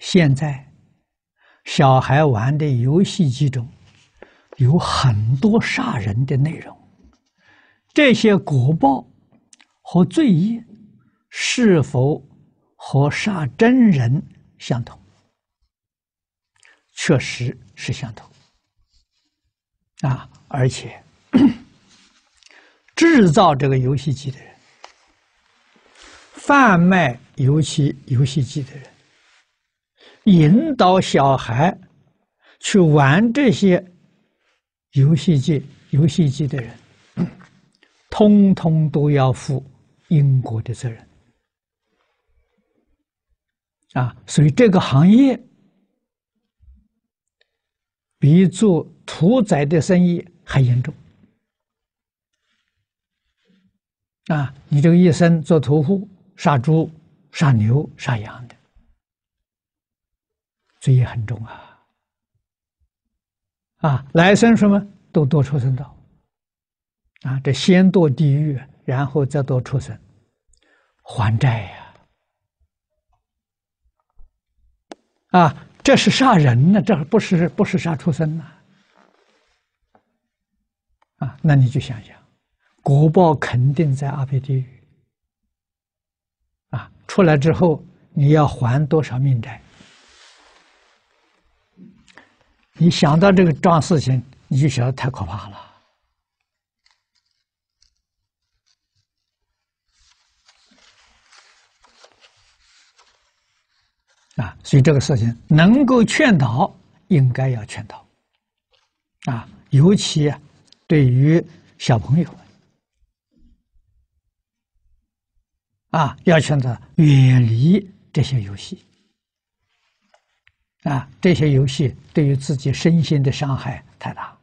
现在小孩玩的游戏机中有很多杀人的内容，这些果报和罪业是否和杀真人相同？确实是相同。啊，而且制造这个游戏机的人，贩卖游戏游戏机的人，引导小孩去玩这些游戏机游戏机的人，通通都要负因果的责任。啊，所以这个行业比做屠宰的生意还严重。啊，你这个一生做屠户，杀猪、杀牛、杀羊的。罪业很重啊！啊，来生什么都堕畜生道，啊，这先堕地狱，然后再堕畜生，还债呀！啊，这是杀人呢，这不是不是杀畜生呢！啊，那你就想想，果报肯定在阿鼻地狱。啊，出来之后你要还多少命债？你想到这个桩事情，你就晓得太可怕了啊！所以这个事情能够劝导，应该要劝导啊，尤其对于小朋友啊，要劝他远离这些游戏。啊，这些游戏对于自己身心的伤害太大。